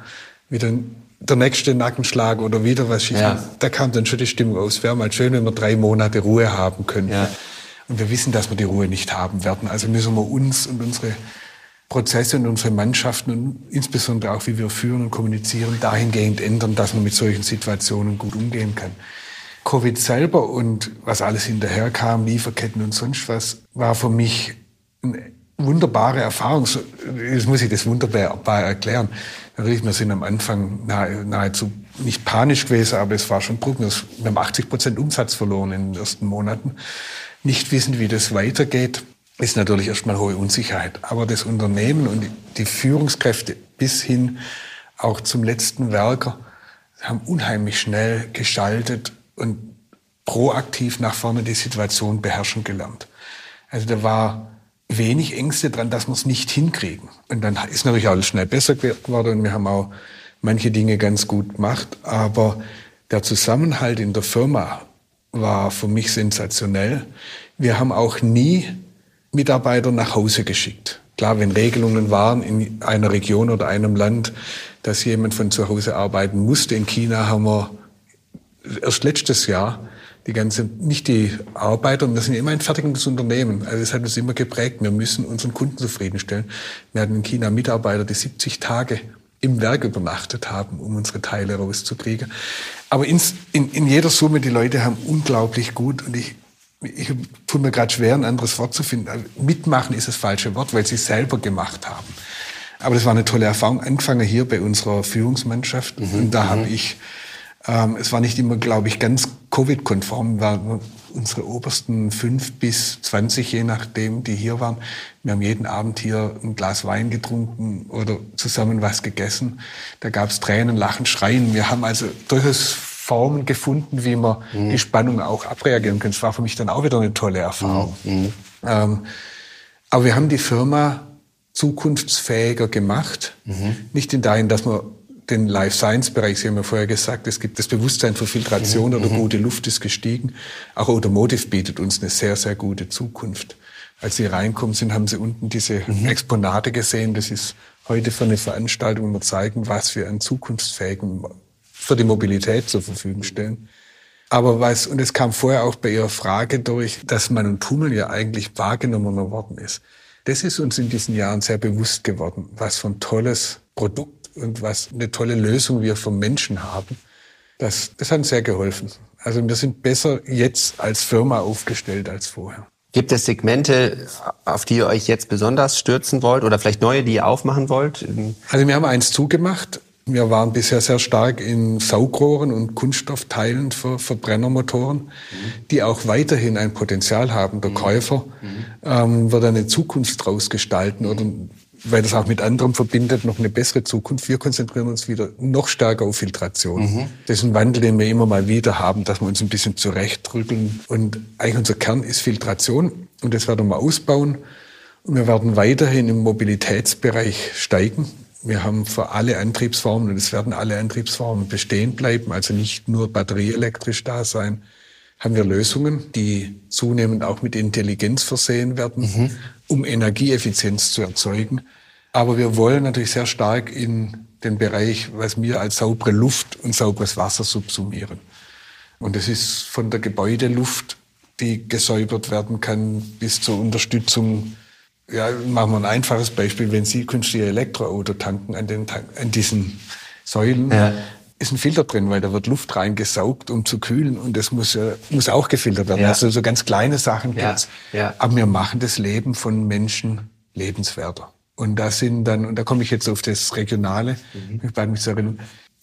wieder der nächste Nackenschlag oder wieder was ja. da kam dann schon die Stimmung aus. Wäre mal schön, wenn wir drei Monate Ruhe haben könnten. Ja. Und wir wissen, dass wir die Ruhe nicht haben werden. Also müssen wir uns und unsere Prozesse und unsere Mannschaften und insbesondere auch, wie wir führen und kommunizieren, dahingehend ändern, dass man mit solchen Situationen gut umgehen kann. Covid selber und was alles hinterher kam, Lieferketten und sonst was, war für mich eine wunderbare Erfahrung. Jetzt muss ich das wunderbar erklären. Natürlich, wir sind am Anfang nahezu nicht panisch gewesen, aber es war schon Druck. Wir haben 80 Prozent Umsatz verloren in den ersten Monaten. Nicht wissen, wie das weitergeht ist natürlich erstmal hohe Unsicherheit. Aber das Unternehmen und die Führungskräfte bis hin auch zum letzten Werker haben unheimlich schnell geschaltet und proaktiv nach vorne die Situation beherrschen gelernt. Also da war wenig Ängste dran, dass wir es nicht hinkriegen. Und dann ist natürlich alles schnell besser geworden und wir haben auch manche Dinge ganz gut gemacht. Aber der Zusammenhalt in der Firma war für mich sensationell. Wir haben auch nie Mitarbeiter nach Hause geschickt. Klar, wenn Regelungen waren in einer Region oder einem Land, dass jemand von zu Hause arbeiten musste. In China haben wir erst letztes Jahr die ganze, nicht die Arbeiter, wir sind immer ein fertigendes Unternehmen. Also es hat uns immer geprägt. Wir müssen unseren Kunden zufriedenstellen. Wir hatten in China Mitarbeiter, die 70 Tage im Werk übernachtet haben, um unsere Teile rauszukriegen. Aber ins, in, in jeder Summe, die Leute haben unglaublich gut und ich ich tue mir gerade schwer, ein anderes Wort zu finden. Mitmachen ist das falsche Wort, weil sie es selber gemacht haben. Aber das war eine tolle Erfahrung. Angefangen hier bei unserer Führungsmannschaft. Mhm. Und da habe mhm. ich, ähm, es war nicht immer, glaube ich, ganz Covid-konform, waren unsere obersten fünf bis zwanzig, je nachdem, die hier waren. Wir haben jeden Abend hier ein Glas Wein getrunken oder zusammen was gegessen. Da gab es Tränen, Lachen, Schreien. Wir haben also durchaus Formen gefunden, wie man mhm. die Spannung auch abreagieren kann. Das war für mich dann auch wieder eine tolle Erfahrung. Mhm. mhm. Ähm, aber wir haben die Firma zukunftsfähiger gemacht. Mhm. Nicht in dahin, dass man den Life Science Bereich, Sie haben ja vorher gesagt, es gibt das Bewusstsein für Filtration mhm. oder mhm. gute Luft ist gestiegen. Auch Automotive bietet uns eine sehr, sehr gute Zukunft. Als Sie reinkommen sind, haben Sie unten diese mhm. Exponate gesehen. Das ist heute für eine Veranstaltung, wo wir zeigen, was wir an zukunftsfähigen für die Mobilität zur Verfügung stellen. Aber was, und es kam vorher auch bei Ihrer Frage durch, dass man ein Tunnel ja eigentlich wahrgenommener worden ist. Das ist uns in diesen Jahren sehr bewusst geworden, was für ein tolles Produkt und was eine tolle Lösung wir vom Menschen haben. Das, das hat uns sehr geholfen. Also wir sind besser jetzt als Firma aufgestellt als vorher. Gibt es Segmente, auf die ihr euch jetzt besonders stürzen wollt oder vielleicht neue, die ihr aufmachen wollt? Also wir haben eins zugemacht, wir waren bisher sehr stark in Saugrohren und Kunststoffteilen für Verbrennermotoren, mhm. die auch weiterhin ein Potenzial haben. Der mhm. Käufer mhm. ähm, wird eine Zukunft draus gestalten oder weil das auch mit anderem verbindet, noch eine bessere Zukunft. Wir konzentrieren uns wieder noch stärker auf Filtration. Mhm. Das ist ein Wandel, den wir immer mal wieder haben, dass wir uns ein bisschen zurechtrütteln. Und eigentlich unser Kern ist Filtration und das werden wir ausbauen. Und wir werden weiterhin im Mobilitätsbereich steigen. Wir haben für alle Antriebsformen, und es werden alle Antriebsformen bestehen bleiben, also nicht nur batterieelektrisch da sein, haben wir Lösungen, die zunehmend auch mit Intelligenz versehen werden, mhm. Um Energieeffizienz zu erzeugen. Aber wir wollen natürlich sehr stark in den Bereich, was wir als saubere Luft und sauberes Wasser subsumieren. Und das ist von der Gebäudeluft, die gesäubert werden kann, bis zur Unterstützung ja, machen wir ein einfaches Beispiel. Wenn Sie künstliche Elektroauto tanken an, den, an diesen Säulen, ja. Ist ein Filter drin, weil da wird Luft reingesaugt, um zu kühlen und das muss, äh, muss auch gefiltert werden. Ja. Also so ganz kleine Sachen ja. Ja. Aber wir machen das Leben von Menschen lebenswerter. Und da sind dann, und da komme ich jetzt auf das Regionale, mhm. ich mich zu erinnern,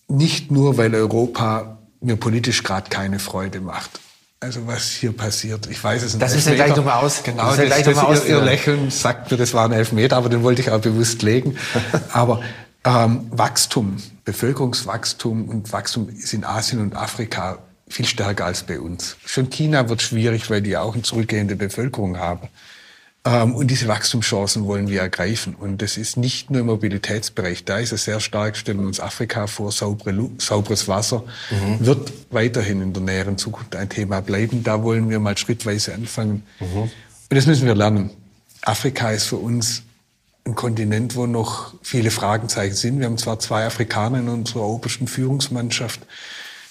nicht nur, weil Europa mir politisch gerade keine Freude macht. Also was hier passiert, ich weiß es nicht. Das ist ja gleich nochmal aus. Genau, das, das, das, das ihr, ihr Lächeln sagt mir, das waren Elfmeter, aber den wollte ich auch bewusst legen. aber ähm, Wachstum, Bevölkerungswachstum und Wachstum ist in Asien und Afrika viel stärker als bei uns. Schon China wird schwierig, weil die auch eine zurückgehende Bevölkerung haben. Ähm, und diese Wachstumschancen wollen wir ergreifen. Und das ist nicht nur im Mobilitätsbereich. Da ist es sehr stark, stellen wir uns Afrika vor, saubere, sauberes Wasser mhm. wird weiterhin in der näheren Zukunft ein Thema bleiben. Da wollen wir mal schrittweise anfangen. Mhm. Und das müssen wir lernen. Afrika ist für uns ein Kontinent, wo noch viele Fragezeichen sind. Wir haben zwar zwei Afrikaner in unserer obersten Führungsmannschaft,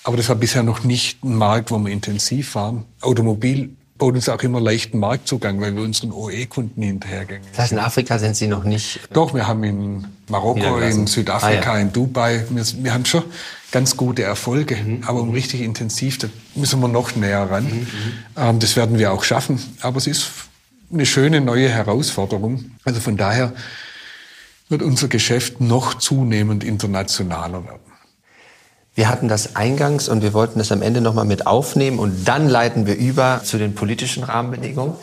aber das war bisher noch nicht ein Markt, wo wir intensiv waren. Automobil baut uns auch immer leichten Marktzugang, weil wir unseren OE-Kunden hinterhergehen. Das heißt, in Afrika sind Sie noch nicht? Doch, wir haben in Marokko, in Südafrika, ah, ja. in Dubai, wir, wir, haben schon ganz gute Erfolge, mhm. aber um richtig intensiv, da müssen wir noch näher ran. Mhm. mhm. Ähm, das werden wir auch schaffen, aber es ist eine schöne neue Herausforderung. Also von daher wird unser Geschäft noch zunehmend internationaler werden. Wir hatten das eingangs und wir wollten das am Ende nochmal mit aufnehmen und dann leiten wir über zu den politischen Rahmenbedingungen.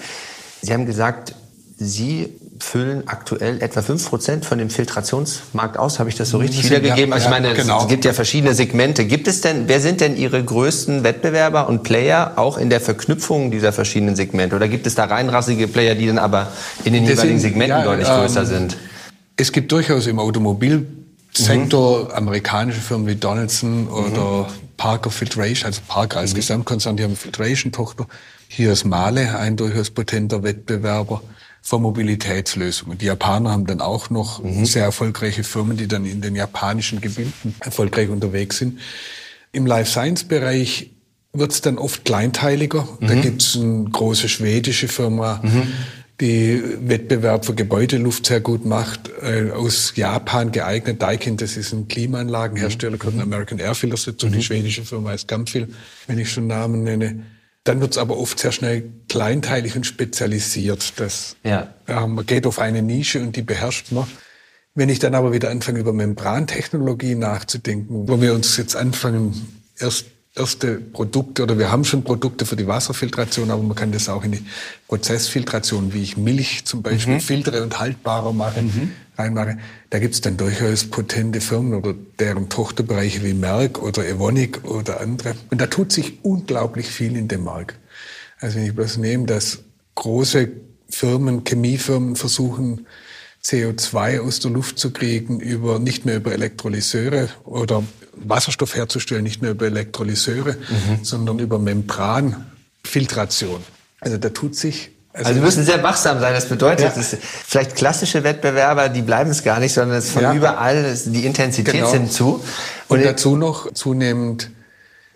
Sie haben gesagt, Sie füllen aktuell etwa fünf Prozent von dem Filtrationsmarkt aus. Habe ich das so richtig das wiedergegeben? Ja, also ich meine, genau. es gibt ja verschiedene Segmente. Gibt es denn, wer sind denn Ihre größten Wettbewerber und Player auch in der Verknüpfung dieser verschiedenen Segmente? Oder gibt es da reinrassige Player, die dann aber in den das jeweiligen Segmenten ja, deutlich ähm, größer sind? Es gibt durchaus im Automobilsektor mhm. amerikanische Firmen wie Donaldson oder mhm. Parker Filtration, also Parker als mhm. Gesamtkonzern, die haben Filtration-Tochter. Hier ist Male ein durchaus potenter Wettbewerber für Mobilitätslösungen. Die Japaner haben dann auch noch mhm. sehr erfolgreiche Firmen, die dann in den japanischen Gebieten erfolgreich unterwegs sind. Im Life Science Bereich wird es dann oft kleinteiliger. Mhm. Da gibt es eine große schwedische Firma, mhm. die Wettbewerb für Gebäudeluft sehr gut macht, äh, aus Japan geeignet. Daikin, das ist ein Klimaanlagenhersteller, mhm. American Air Filters dazu. Die mhm. schwedische Firma heißt Gampfil, wenn ich schon Namen nenne. Dann wird es aber oft sehr schnell kleinteilig und spezialisiert. Das, ja. äh, man geht auf eine Nische und die beherrscht man. Wenn ich dann aber wieder anfange, über Membrantechnologie nachzudenken, wo wir uns jetzt anfangen, erst erste Produkte oder wir haben schon Produkte für die Wasserfiltration, aber man kann das auch in die Prozessfiltration, wie ich Milch zum Beispiel mhm. filtere und haltbarer mache, mhm. Reinmache. Da gibt es dann durchaus potente Firmen oder deren Tochterbereiche wie Merck oder Evonik oder andere. Und da tut sich unglaublich viel in dem Markt. Also wenn ich bloß nehme, dass große Firmen, Chemiefirmen versuchen, CO2 aus der Luft zu kriegen über nicht mehr über Elektrolyseure oder Wasserstoff herzustellen, nicht mehr über Elektrolyseure, mhm. sondern über Membranfiltration. Also da tut sich also, also, wir müssen sehr wachsam sein. Das bedeutet, ja. dass vielleicht klassische Wettbewerber, die bleiben es gar nicht, sondern es von ja. überall die Intensität genau. hinzu. Und, Und dazu noch zunehmend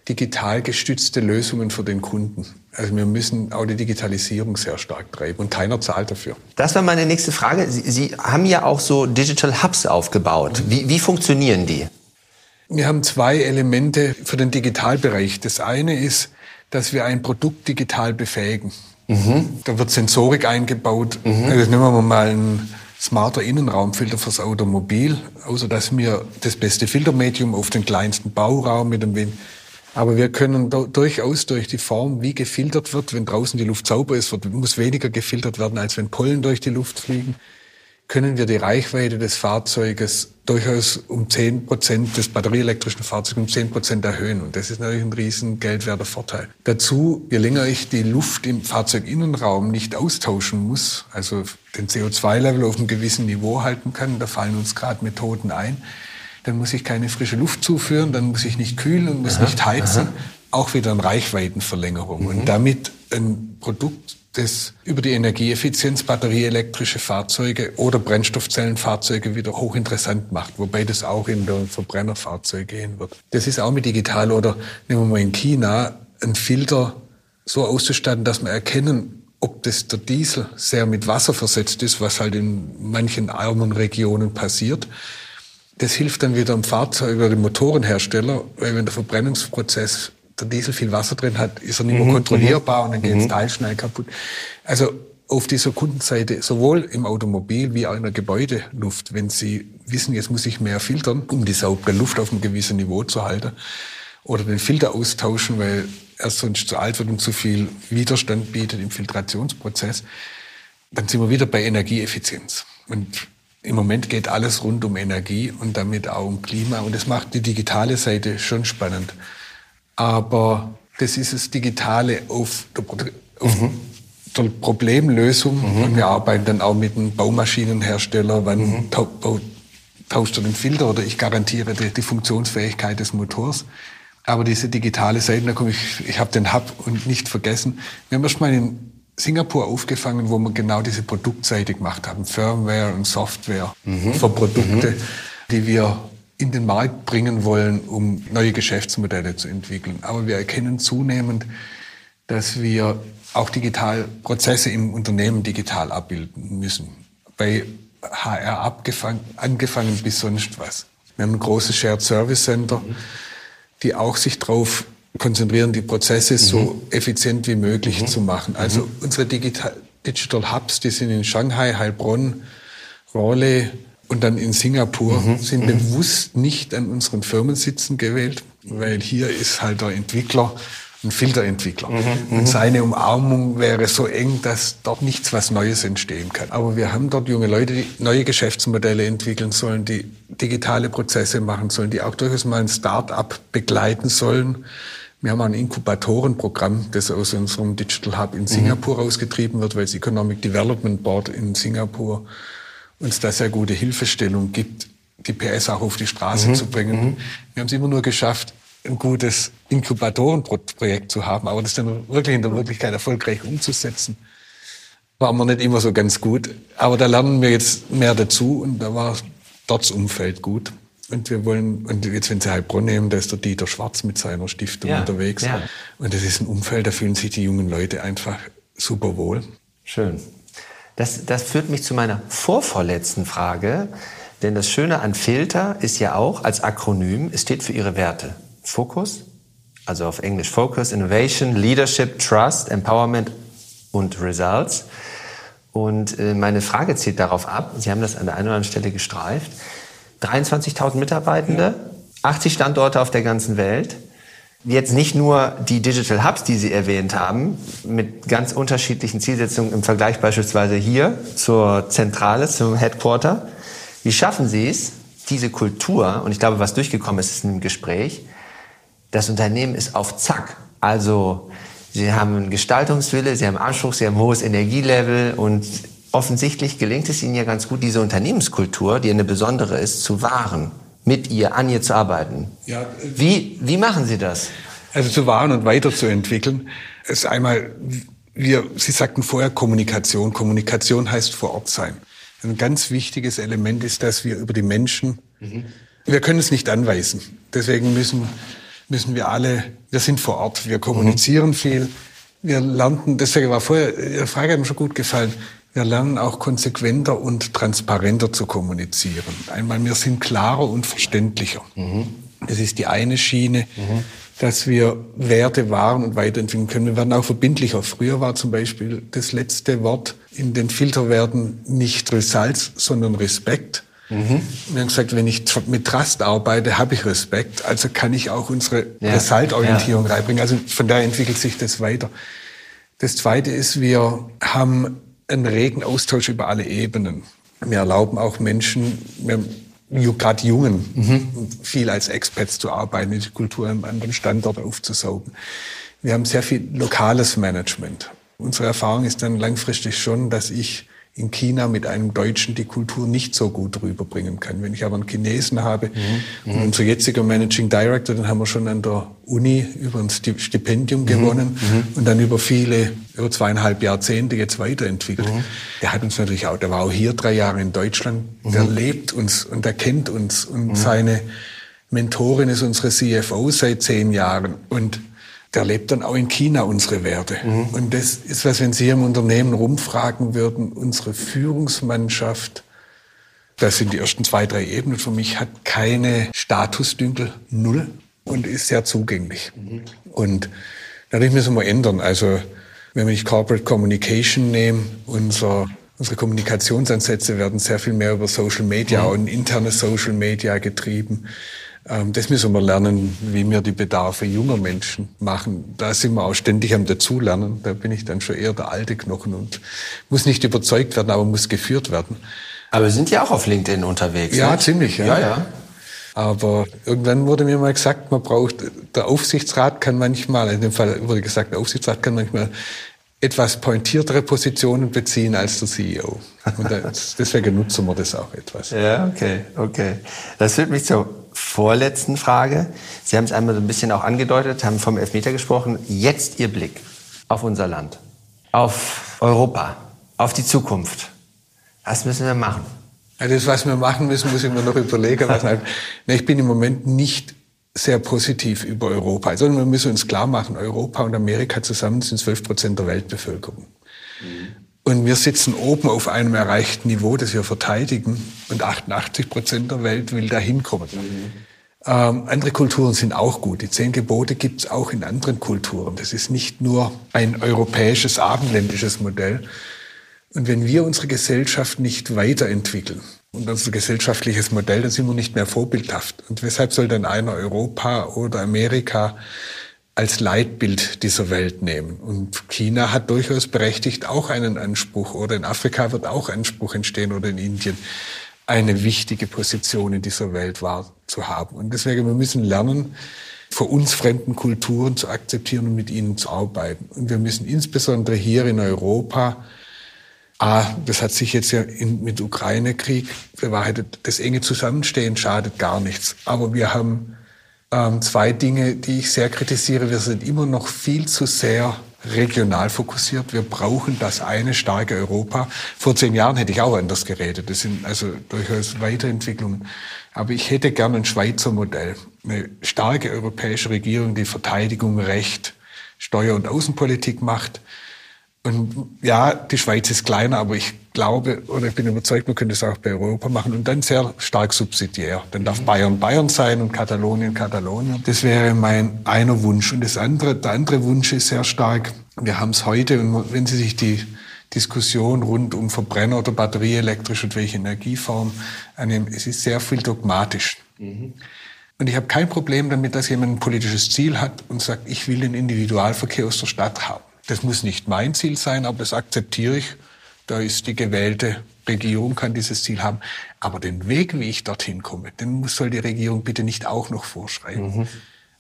digital gestützte Lösungen für den Kunden. Also wir müssen auch die Digitalisierung sehr stark treiben und keiner zahlt dafür. Das war meine nächste Frage. Sie, Sie haben ja auch so Digital Hubs aufgebaut. Wie, wie funktionieren die? Wir haben zwei Elemente für den Digitalbereich. Das eine ist, dass wir ein Produkt digital befähigen. Mhm. Da wird Sensorik eingebaut. Mhm. Also nehmen wir mal einen smarter Innenraumfilter fürs Automobil, außer dass wir das beste Filtermedium auf den kleinsten Bauraum mit dem Wind. Aber wir können durchaus durch die Form, wie gefiltert wird, wenn draußen die Luft sauber ist, wird, muss weniger gefiltert werden, als wenn Pollen durch die Luft fliegen können wir die Reichweite des Fahrzeuges durchaus um 10 Prozent des batterieelektrischen Fahrzeugs um 10 Prozent erhöhen. Und das ist natürlich ein riesen geldwerter Vorteil. Dazu, je länger ich die Luft im Fahrzeuginnenraum nicht austauschen muss, also den CO2-Level auf einem gewissen Niveau halten kann, da fallen uns gerade Methoden ein, dann muss ich keine frische Luft zuführen, dann muss ich nicht kühlen und muss aha, nicht heizen. Aha. Auch wieder eine Reichweitenverlängerung. Mhm. Und damit ein Produkt das über die Energieeffizienz batterieelektrische Fahrzeuge oder Brennstoffzellenfahrzeuge wieder hochinteressant macht, wobei das auch in der Verbrennerfahrzeuge gehen wird. Das ist auch mit digital oder nehmen wir mal in China einen Filter so auszustatten, dass wir erkennen, ob das der Diesel sehr mit Wasser versetzt ist, was halt in manchen armen Regionen passiert. Das hilft dann wieder im Fahrzeug oder dem Motorenhersteller, weil wenn der Verbrennungsprozess der Diesel viel Wasser drin hat, ist er nicht mehr mhm. kontrollierbar und dann geht das mhm. Teil schnell kaputt. Also auf dieser Kundenseite, sowohl im Automobil wie auch in der Gebäudeluft, wenn Sie wissen, jetzt muss ich mehr filtern, um die saubere Luft auf einem gewissen Niveau zu halten, oder den Filter austauschen, weil er sonst zu alt wird und zu viel Widerstand bietet im Filtrationsprozess, dann sind wir wieder bei Energieeffizienz. Und im Moment geht alles rund um Energie und damit auch um Klima. Und das macht die digitale Seite schon spannend. Aber das ist das Digitale auf der, auf mhm. der Problemlösung. Mhm. Und wir arbeiten dann auch mit einem Baumaschinenhersteller, wann mhm. tauscht er den Filter oder ich garantiere die, die Funktionsfähigkeit des Motors. Aber diese digitale Seite, da komme ich, ich habe den Hub und nicht vergessen. Wir haben erst mal in Singapur aufgefangen, wo wir genau diese Produktseite gemacht haben. Firmware und Software mhm. für Produkte, mhm. die wir in den Markt bringen wollen, um neue Geschäftsmodelle zu entwickeln. Aber wir erkennen zunehmend, dass wir auch digital Prozesse im Unternehmen digital abbilden müssen. Bei HR abgefangen, angefangen bis sonst was. Wir haben ein großes Shared Service Center. Die auch sich darauf konzentrieren, die Prozesse mhm. so effizient wie möglich mhm. zu machen. Also mhm. unsere Digital, Digital Hubs, die sind in Shanghai, Heilbronn, Raleigh und dann in Singapur, mhm. sind mhm. bewusst nicht an unseren Firmensitzen gewählt, weil hier ist halt der Entwickler ein Filterentwickler. Mhm, und seine Umarmung wäre so eng, dass dort nichts was Neues entstehen kann. Aber wir haben dort junge Leute, die neue Geschäftsmodelle entwickeln sollen, die digitale Prozesse machen sollen, die auch durchaus mal ein Start-up begleiten sollen. Wir haben ein Inkubatorenprogramm, das aus unserem Digital Hub in Singapur mhm. rausgetrieben wird, weil das Economic Development Board in Singapur uns da sehr gute Hilfestellung gibt, die PS auch auf die Straße mhm. zu bringen. Mhm. Wir haben es immer nur geschafft, ein gutes Inkubatorenprojekt zu haben, aber das dann wirklich in der Wirklichkeit erfolgreich umzusetzen, war mir nicht immer so ganz gut. Aber da lernen wir jetzt mehr dazu und da war dort das Umfeld gut. Und wir wollen, und jetzt, wenn Sie Heilbronn nehmen, da ist der Dieter Schwarz mit seiner Stiftung ja, unterwegs. Ja. Und das ist ein Umfeld, da fühlen sich die jungen Leute einfach super wohl. Schön. Das, das führt mich zu meiner vorvorletzten Frage. Denn das Schöne an Filter ist ja auch als Akronym, es steht für Ihre Werte. Focus, also auf Englisch Focus, Innovation, Leadership, Trust, Empowerment und Results. Und äh, meine Frage zielt darauf ab, Sie haben das an der einen oder anderen Stelle gestreift, 23.000 Mitarbeitende, 80 Standorte auf der ganzen Welt. Jetzt nicht nur die Digital Hubs, die Sie erwähnt haben, mit ganz unterschiedlichen Zielsetzungen im Vergleich beispielsweise hier zur Zentrale, zum Headquarter. Wie schaffen Sie es, diese Kultur, und ich glaube, was durchgekommen ist, ist im Gespräch, das Unternehmen ist auf Zack. Also sie haben einen Gestaltungswille, sie haben Anspruch, sie haben hohes Energielevel und offensichtlich gelingt es ihnen ja ganz gut, diese Unternehmenskultur, die eine besondere ist, zu wahren, mit ihr, an ihr zu arbeiten. Ja, wie, wie machen Sie das? Also zu wahren und weiterzuentwickeln, ist einmal, wir, Sie sagten vorher Kommunikation. Kommunikation heißt vor Ort sein. Ein ganz wichtiges Element ist, dass wir über die Menschen, mhm. wir können es nicht anweisen. Deswegen müssen müssen wir alle, wir sind vor Ort, wir kommunizieren mhm. viel, wir lernen, deswegen war vorher, Ihre Frage hat mir schon gut gefallen, wir lernen auch konsequenter und transparenter zu kommunizieren. Einmal, wir sind klarer und verständlicher. Mhm. Das ist die eine Schiene, mhm. dass wir Werte wahren und weiterentwickeln können. Wir werden auch verbindlicher. Früher war zum Beispiel das letzte Wort in den Filterwerten nicht Results, sondern Respekt. Mhm. Wir haben gesagt, wenn ich mit Trust arbeite, habe ich Respekt. Also kann ich auch unsere ja. Resultorientierung ja. reinbringen. Also von daher entwickelt sich das weiter. Das Zweite ist, wir haben einen regen Austausch über alle Ebenen. Wir erlauben auch Menschen, gerade Jungen, mhm. viel als Experts zu arbeiten, die Kultur am anderen Standort aufzusaugen. Wir haben sehr viel lokales Management. Unsere Erfahrung ist dann langfristig schon, dass ich in China mit einem Deutschen die Kultur nicht so gut rüberbringen kann. Wenn ich aber einen Chinesen habe mhm. und unser jetziger Managing Director, den haben wir schon an der Uni über ein Stipendium mhm. gewonnen mhm. und dann über viele, über zweieinhalb Jahrzehnte jetzt weiterentwickelt. Mhm. Der hat uns natürlich auch, der war auch hier drei Jahre in Deutschland, der mhm. lebt uns und der kennt uns und mhm. seine Mentorin ist unsere CFO seit zehn Jahren und der lebt dann auch in China unsere Werte. Mhm. Und das ist was, wenn Sie im Unternehmen rumfragen würden, unsere Führungsmannschaft Das sind die ersten zwei, drei Ebenen. Für mich hat keine Statusdünkel, null und ist sehr zugänglich. Mhm. Und dadurch müssen wir ändern. Also wenn ich Corporate Communication nehme, unser, unsere Kommunikationsansätze werden sehr viel mehr über Social Media mhm. und interne Social Media getrieben. Ähm, das müssen wir lernen, wie wir die Bedarfe junger Menschen machen. Da sind wir auch ständig am Dazulernen. Da bin ich dann schon eher der alte Knochen und muss nicht überzeugt werden, aber muss geführt werden. Aber wir sind ja auch auf LinkedIn unterwegs. Ja, ne? ziemlich. Ja. ja, ja. Aber irgendwann wurde mir mal gesagt, man braucht, der Aufsichtsrat kann manchmal, in dem Fall wurde gesagt, der Aufsichtsrat kann manchmal etwas pointiertere Positionen beziehen als der CEO. Und deswegen nutzen wir das auch etwas. Ja, okay, okay. Das führt mich zur vorletzten Frage. Sie haben es einmal so ein bisschen auch angedeutet, haben vom Elfmeter gesprochen. Jetzt Ihr Blick auf unser Land, auf Europa, auf die Zukunft. Was müssen wir machen? Also das, was wir machen müssen, muss ich mir noch überlegen. Halt, ich bin im Moment nicht sehr positiv über Europa. Also wir müssen uns klar machen, Europa und Amerika zusammen sind 12 Prozent der Weltbevölkerung. Mhm. Und wir sitzen oben auf einem erreichten Niveau, das wir verteidigen. Und 88 Prozent der Welt will da hinkommen. Mhm. Ähm, andere Kulturen sind auch gut. Die zehn Gebote gibt es auch in anderen Kulturen. Das ist nicht nur ein europäisches, abendländisches Modell, und wenn wir unsere Gesellschaft nicht weiterentwickeln und unser gesellschaftliches Modell, dann sind wir nicht mehr vorbildhaft. Und weshalb soll dann einer Europa oder Amerika als Leitbild dieser Welt nehmen? Und China hat durchaus berechtigt auch einen Anspruch oder in Afrika wird auch Anspruch entstehen oder in Indien eine wichtige Position in dieser Welt wahrzuhaben. Und deswegen, wir müssen lernen, für uns fremden Kulturen zu akzeptieren und mit ihnen zu arbeiten. Und wir müssen insbesondere hier in Europa Ah, das hat sich jetzt ja in, mit Ukraine-Krieg bewahrheitet. Das enge Zusammenstehen schadet gar nichts. Aber wir haben ähm, zwei Dinge, die ich sehr kritisiere. Wir sind immer noch viel zu sehr regional fokussiert. Wir brauchen das eine starke Europa. Vor zehn Jahren hätte ich auch anders geredet. Das sind also durchaus Weiterentwicklungen. Aber ich hätte gerne ein Schweizer Modell. Eine starke europäische Regierung, die Verteidigung, Recht, Steuer- und Außenpolitik macht und ja, die Schweiz ist kleiner, aber ich glaube oder ich bin überzeugt, man könnte es auch bei Europa machen und dann sehr stark subsidiär. Dann darf Bayern Bayern sein und Katalonien Katalonien. Das wäre mein einer Wunsch. Und das andere, der andere Wunsch ist sehr stark. Wir haben es heute und wenn Sie sich die Diskussion rund um Verbrenner oder batterieelektrisch und welche Energieform annehmen, es ist sehr viel dogmatisch. Mhm. Und ich habe kein Problem damit, dass jemand ein politisches Ziel hat und sagt, ich will den Individualverkehr aus der Stadt haben. Das muss nicht mein Ziel sein, aber das akzeptiere ich. Da ist die gewählte Regierung, kann dieses Ziel haben. Aber den Weg, wie ich dorthin komme, den soll die Regierung bitte nicht auch noch vorschreiben.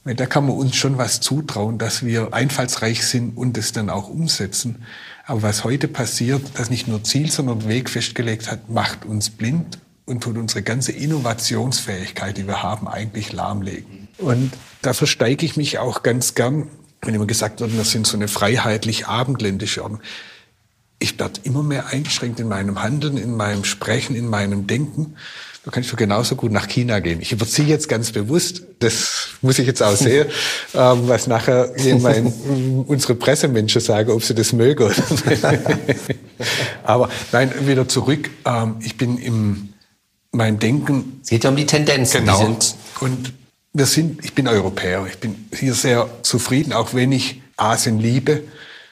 Mhm. Da kann man uns schon was zutrauen, dass wir einfallsreich sind und es dann auch umsetzen. Aber was heute passiert, das nicht nur Ziel, sondern Weg festgelegt hat, macht uns blind und tut unsere ganze Innovationsfähigkeit, die wir haben, eigentlich lahmlegen. Und da versteige ich mich auch ganz gern wenn immer gesagt wird, wir sind so eine freiheitlich abendländische Ordnung. Ich werde immer mehr eingeschränkt in meinem Handeln, in meinem Sprechen, in meinem Denken. Da kann ich doch genauso gut nach China gehen. Ich überziehe jetzt ganz bewusst, das muss ich jetzt auch sehen, ähm, was nachher jemand, unsere Pressemenschen sagen, ob sie das mögen. Aber nein, wieder zurück. Ähm, ich bin im mein Denken. Es geht ja um die Tendenzen. Genau. Die und wir sind, ich bin Europäer, ich bin hier sehr zufrieden, auch wenn ich Asien liebe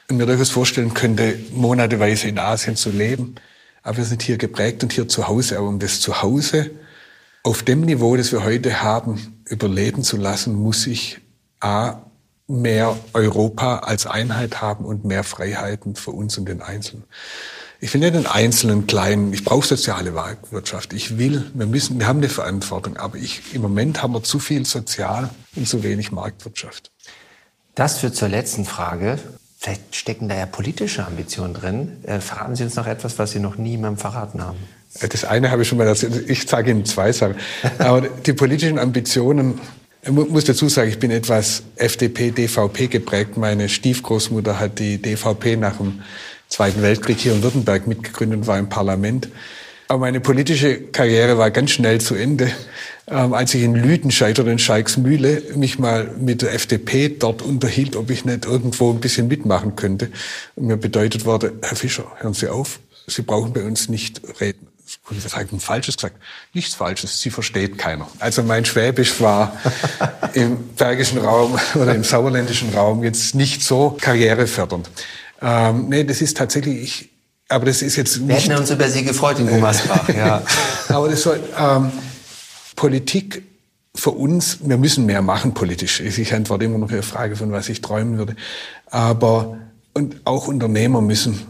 und mir durchaus vorstellen könnte, monateweise in Asien zu leben. Aber wir sind hier geprägt und hier zu Hause. Aber um das Zuhause auf dem Niveau, das wir heute haben, überleben zu lassen, muss ich A, mehr Europa als Einheit haben und mehr Freiheiten für uns und den Einzelnen. Ich will nicht den einzelnen kleinen, ich brauche soziale Marktwirtschaft. Ich will, wir müssen, wir haben eine Verantwortung, aber ich, im Moment haben wir zu viel Sozial und zu wenig Marktwirtschaft. Das führt zur letzten Frage. Vielleicht stecken da ja politische Ambitionen drin. Äh, verraten Sie uns noch etwas, was Sie noch niemandem verraten haben. Das eine habe ich schon mal erzählt. Ich sage Ihnen zwei Sachen. Aber die politischen Ambitionen, ich muss dazu sagen, ich bin etwas FDP, DVP geprägt. Meine Stiefgroßmutter hat die DVP nach dem Zweiten Weltkrieg hier in Württemberg mitgegründet und war im Parlament. Aber meine politische Karriere war ganz schnell zu Ende, ähm, als ich in Lüdenscheid oder in Schalksmühle mich mal mit der FDP dort unterhielt, ob ich nicht irgendwo ein bisschen mitmachen könnte. Und mir bedeutet wurde, Herr Fischer, hören Sie auf, Sie brauchen bei uns nicht reden. was habe ich Falsches gesagt? Nichts Falsches, sie versteht keiner. Also mein Schwäbisch war im bergischen Raum oder im sauerländischen Raum jetzt nicht so karrierefördernd. Ähm, nee, das ist tatsächlich, ich, aber das ist jetzt nicht... Wir hätten uns über Sie gefreut in Gummersbach, ja. aber das soll, ähm, Politik für uns, wir müssen mehr machen politisch. Ich antworte immer noch auf Ihre Frage, von was ich träumen würde. Aber, und auch Unternehmer müssen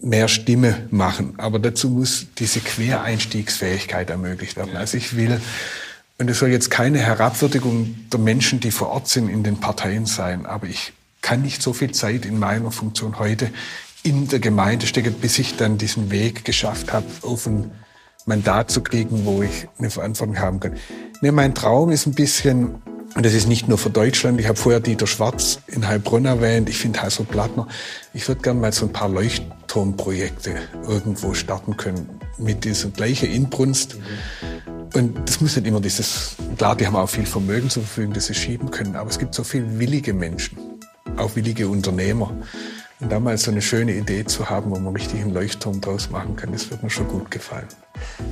mehr Stimme machen. Aber dazu muss diese Quereinstiegsfähigkeit ermöglicht werden. Also ich will, und es soll jetzt keine Herabwürdigung der Menschen, die vor Ort sind, in den Parteien sein. Aber ich kann nicht so viel Zeit in meiner Funktion heute in der Gemeinde stecken, bis ich dann diesen Weg geschafft habe, auf ein Mandat zu kriegen, wo ich eine Verantwortung haben kann. Nee, mein Traum ist ein bisschen, und das ist nicht nur für Deutschland, ich habe vorher Dieter Schwarz in Heilbronn erwähnt, ich finde Hasso Plattner, ich würde gerne mal so ein paar Leuchtturmprojekte irgendwo starten können mit dieser gleichen Inbrunst. Und das muss nicht immer dieses, klar, die haben auch viel Vermögen zur Verfügung, das sie schieben können, aber es gibt so viele willige Menschen, auch willige Unternehmer. Und da mal so eine schöne Idee zu haben, wo man richtig einen Leuchtturm draus machen kann, das wird mir schon gut gefallen.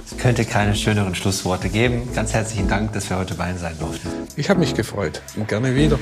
Es könnte keine schöneren Schlussworte geben. Ganz herzlichen Dank, dass wir heute bei Ihnen sein durften. Ich habe mich gefreut und gerne wieder.